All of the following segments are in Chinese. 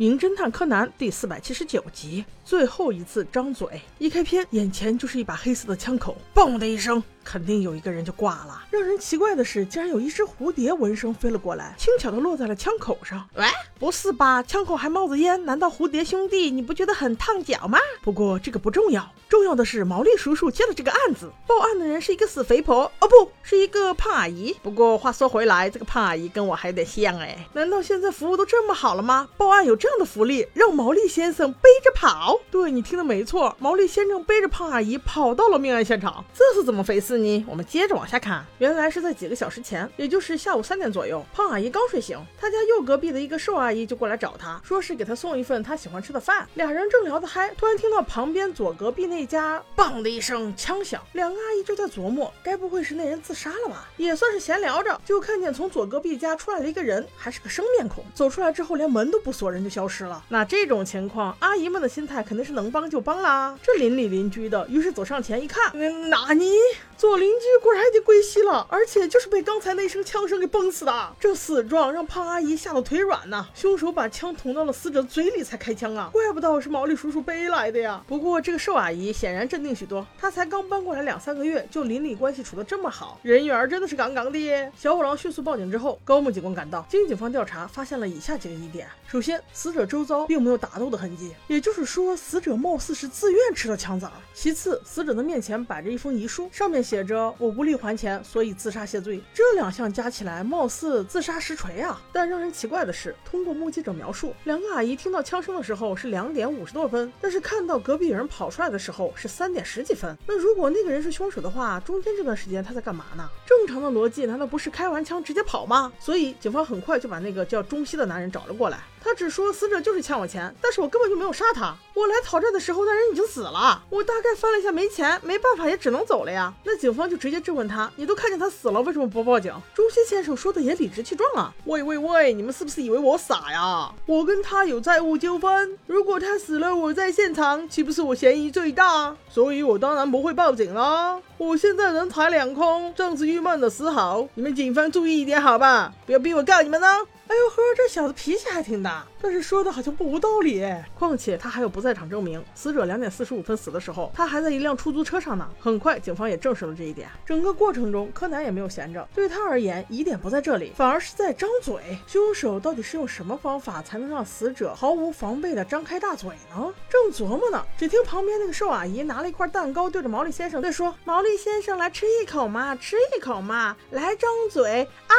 名侦探柯南》第四百七十九集，最后一次张嘴。一开篇，眼前就是一把黑色的枪口，嘣的一声。肯定有一个人就挂了。让人奇怪的是，竟然有一只蝴蝶闻声飞了过来，轻巧的落在了枪口上。喂，不是吧？枪口还冒着烟，难道蝴蝶兄弟你不觉得很烫脚吗？不过这个不重要，重要的是毛利叔叔接了这个案子。报案的人是一个死肥婆，哦不是一个胖阿姨。不过话说回来，这个胖阿姨跟我还有点像哎。难道现在服务都这么好了吗？报案有这样的福利，让毛利先生背着跑？对你听的没错，毛利先生背着胖阿姨跑到了命案现场，这是怎么回事？呢我们接着往下看，原来是在几个小时前，也就是下午三点左右，胖阿姨刚睡醒，她家右隔壁的一个瘦阿姨就过来找她，说是给她送一份她喜欢吃的饭。俩人正聊得嗨，突然听到旁边左隔壁那家“嘣”的一声枪响，两个阿姨就在琢磨，该不会是那人自杀了吧？也算是闲聊着，就看见从左隔壁家出来了一个人，还是个生面孔。走出来之后，连门都不锁，人就消失了。那这种情况，阿姨们的心态肯定是能帮就帮啦。这邻里邻居的，于是走上前一看，纳尼？左邻居果然已经归西了，而且就是被刚才那声枪声给崩死的。这死状让胖阿姨吓得腿软呐。凶手把枪捅到了死者嘴里才开枪啊，怪不得是毛利叔叔背来的呀。不过这个瘦阿姨显然镇定许多，她才刚搬过来两三个月，就邻里关系处得这么好，人缘真的是杠杠的。小五郎迅速报警之后，高木警官赶到，经警方调查，发现了以下几个疑点：首先，死者周遭并没有打斗的痕迹，也就是说，死者貌似是自愿吃了枪子儿。其次，死者的面前摆着一封遗书，上面。写着我无力还钱，所以自杀谢罪。这两项加起来，貌似自杀实锤啊！但让人奇怪的是，通过目击者描述，两个阿姨听到枪声的时候是两点五十多分，但是看到隔壁有人跑出来的时候是三点十几分。那如果那个人是凶手的话，中间这段时间他在干嘛呢？正常的逻辑难道不是开完枪直接跑吗？所以警方很快就把那个叫中西的男人找了过来。他只说死者就是欠我钱，但是我根本就没有杀他。我来讨债的时候，那人已经死了。我大概翻了一下，没钱，没办法，也只能走了呀。那警方就直接质问他：“你都看见他死了，为什么不报警？”中西先生说的也理直气壮啊！喂喂喂，你们是不是以为我傻呀？我跟他有债务纠纷，如果他死了，我在现场，岂不是我嫌疑最大？所以我当然不会报警了。我现在人财两空，正是郁闷的时候，你们警方注意一点好吧，不要逼我告你们呢。哎呦呵，这小子脾气还挺大，但是说的好像不无道理。况且他还有不在场证明，死者两点四十五分死的时候，他还在一辆出租车上呢。很快，警方也证实了这一点。整个过程中，柯南也没有闲着，对他而言，疑点不在这里，反而是在张嘴。凶手到底是用什么方法才能让死者毫无防备的张开大嘴呢？正琢磨呢，只听旁边那个瘦阿姨拿了一块蛋糕，对着毛利先生在说：“毛利先生，来吃一口嘛，吃一口嘛，来张嘴啊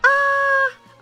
啊！”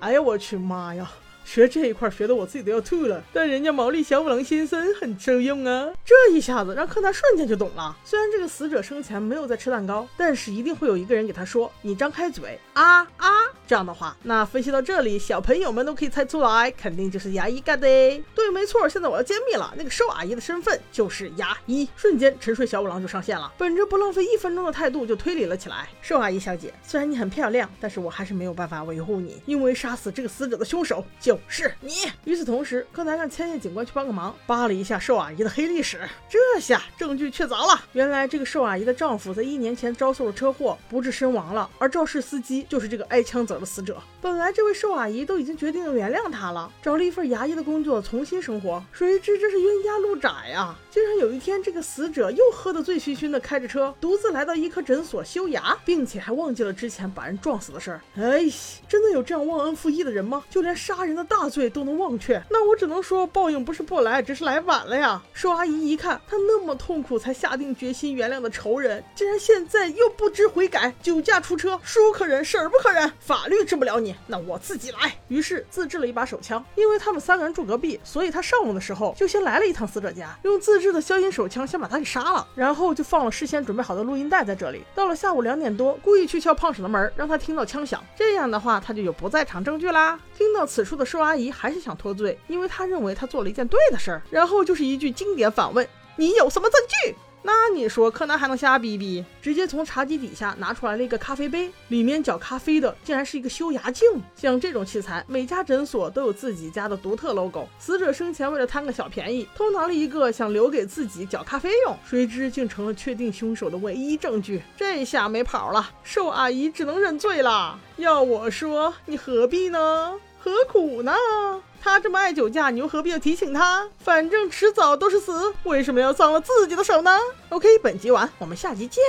哎呀，我去妈呀！学这一块学的我自己都要吐了，但人家毛利小五郎先生很受用啊！这一下子让柯南瞬间就懂了。虽然这个死者生前没有在吃蛋糕，但是一定会有一个人给他说：“你张开嘴啊啊！”这样的话，那分析到这里，小朋友们都可以猜出来，肯定就是牙医干的。对，没错，现在我要揭秘了，那个瘦阿姨的身份就是牙医。瞬间，沉睡小五郎就上线了，本着不浪费一分钟的态度就推理了起来。瘦阿姨小姐，虽然你很漂亮，但是我还是没有办法维护你，因为杀死这个死者的凶手就是你。与此同时，柯南让千叶警官去帮个忙，扒了一下瘦阿姨的黑历史，这下证据确凿了。原来这个瘦阿姨的丈夫在一年前遭受了车祸，不治身亡了，而肇事司机就是这个挨枪子的死者。本来这位瘦阿姨都已经决定原谅他了，找了一份牙医的工作，重新生活。谁知这是冤家路窄呀！竟然有一天，这个死者又喝得醉醺醺的，开着车独自来到医科诊所修牙，并且还忘记了之前把人撞死的事儿。哎，真的有这样忘恩负义的人吗？就连杀人的大罪都能忘却？那我只能说，报应不是不来，只是来晚了呀！瘦阿姨一看，他那么痛苦才下定决心原谅的仇人，竟然现在又不知悔改，酒驾出车，叔可忍，婶儿不可忍，法法律治不了你。那我自己来，于是自制了一把手枪。因为他们三个人住隔壁，所以他上午的时候就先来了一趟死者家，用自制的消音手枪先把他给杀了，然后就放了事先准备好的录音带在这里。到了下午两点多，故意去敲胖婶的门，让他听到枪响，这样的话他就有不在场证据啦。听到此处的瘦阿姨还是想脱罪，因为她认为她做了一件对的事儿。然后就是一句经典反问：你有什么证据？那你说柯南还能瞎逼逼？直接从茶几底下拿出来了一个咖啡杯，里面搅咖啡的竟然是一个修牙镜。像这种器材，每家诊所都有自己家的独特 logo。死者生前为了贪个小便宜，偷拿了一个，想留给自己搅咖啡用，谁知竟成了确定凶手的唯一证据。这下没跑了，瘦阿姨只能认罪了。要我说，你何必呢？何苦呢？他这么爱酒驾，你又何必要提醒他？反正迟早都是死，为什么要脏了自己的手呢？OK，本集完，我们下集见。